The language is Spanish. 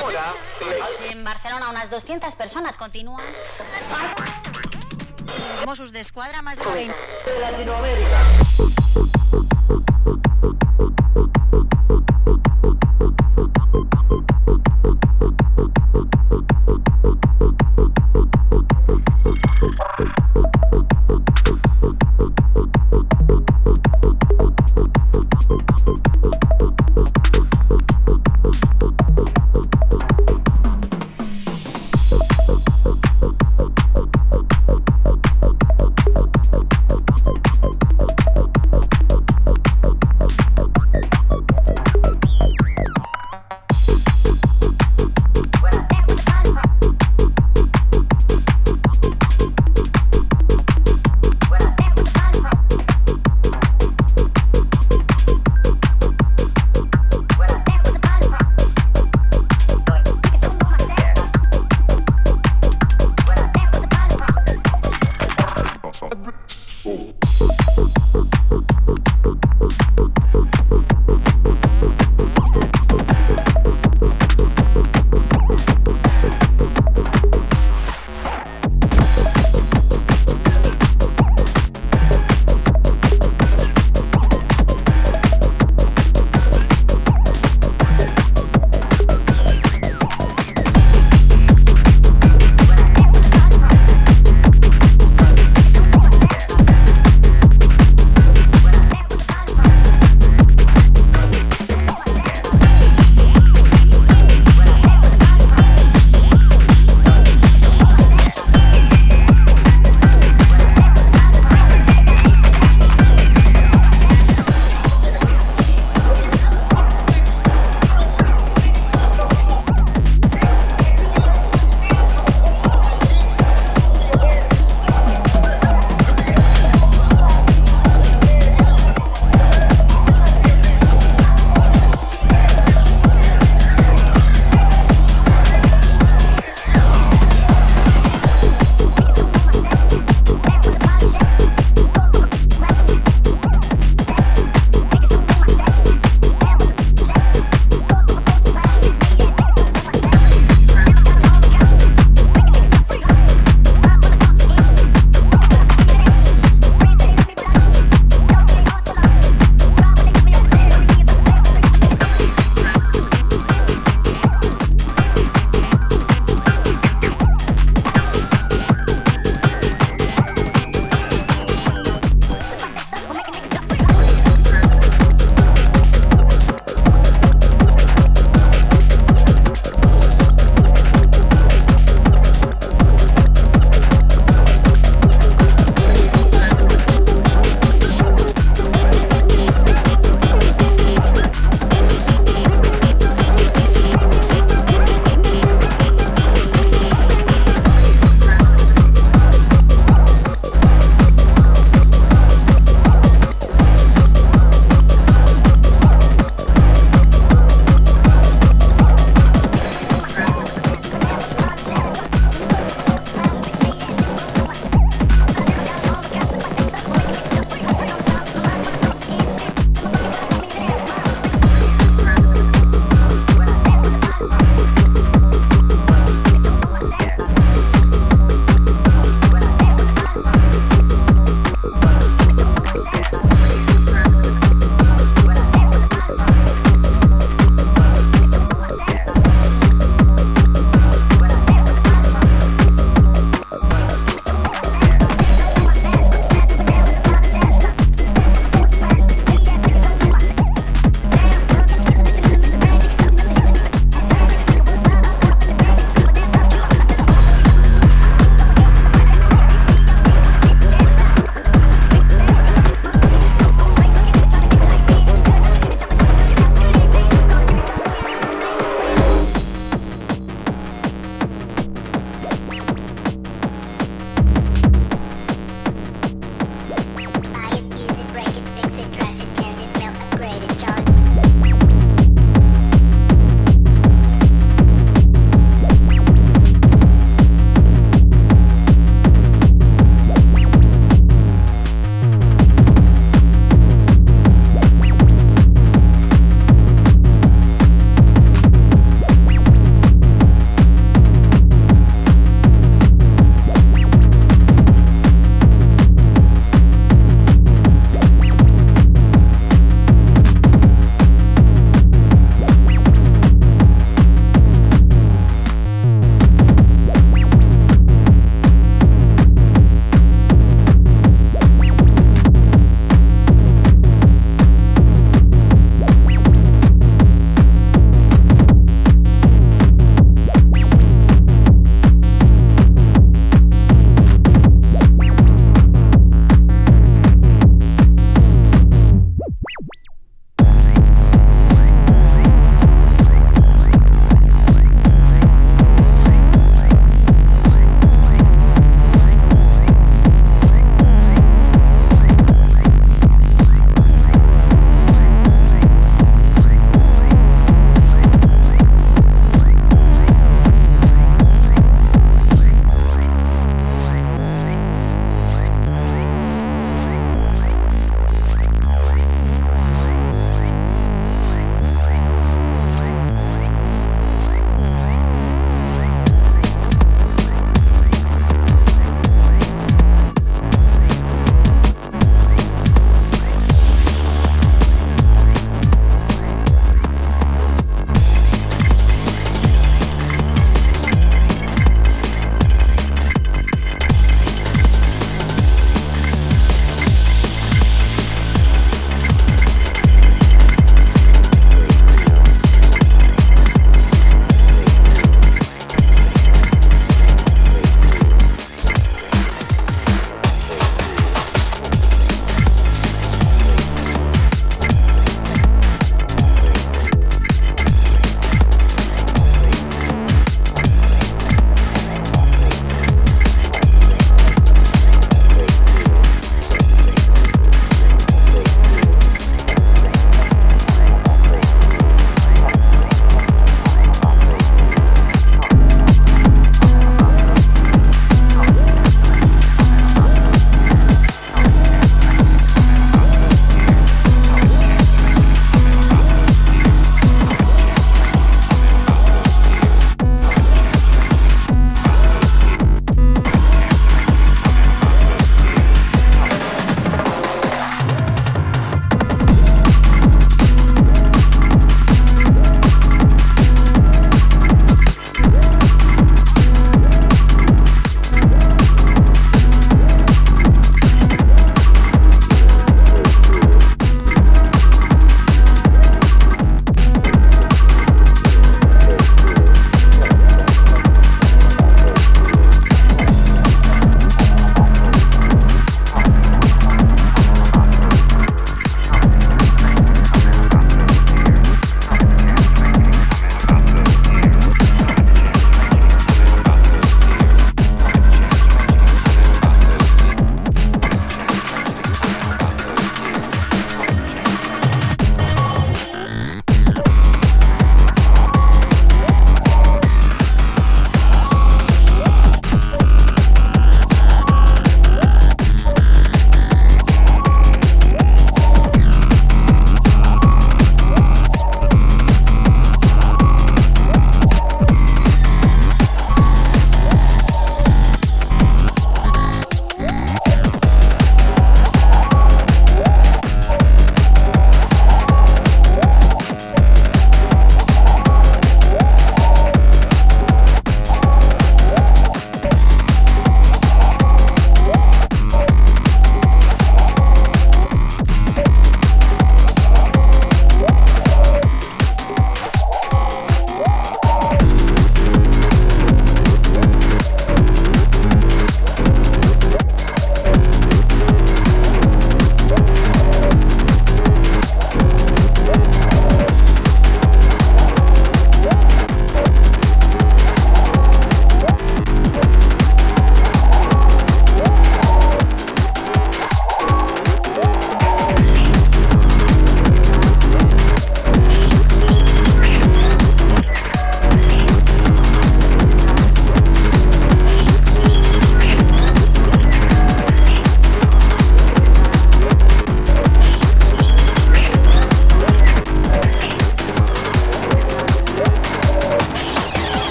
Ahora, en Barcelona unas 200 personas continúan. Mossos de Escuadra más de 20. De Latinoamérica.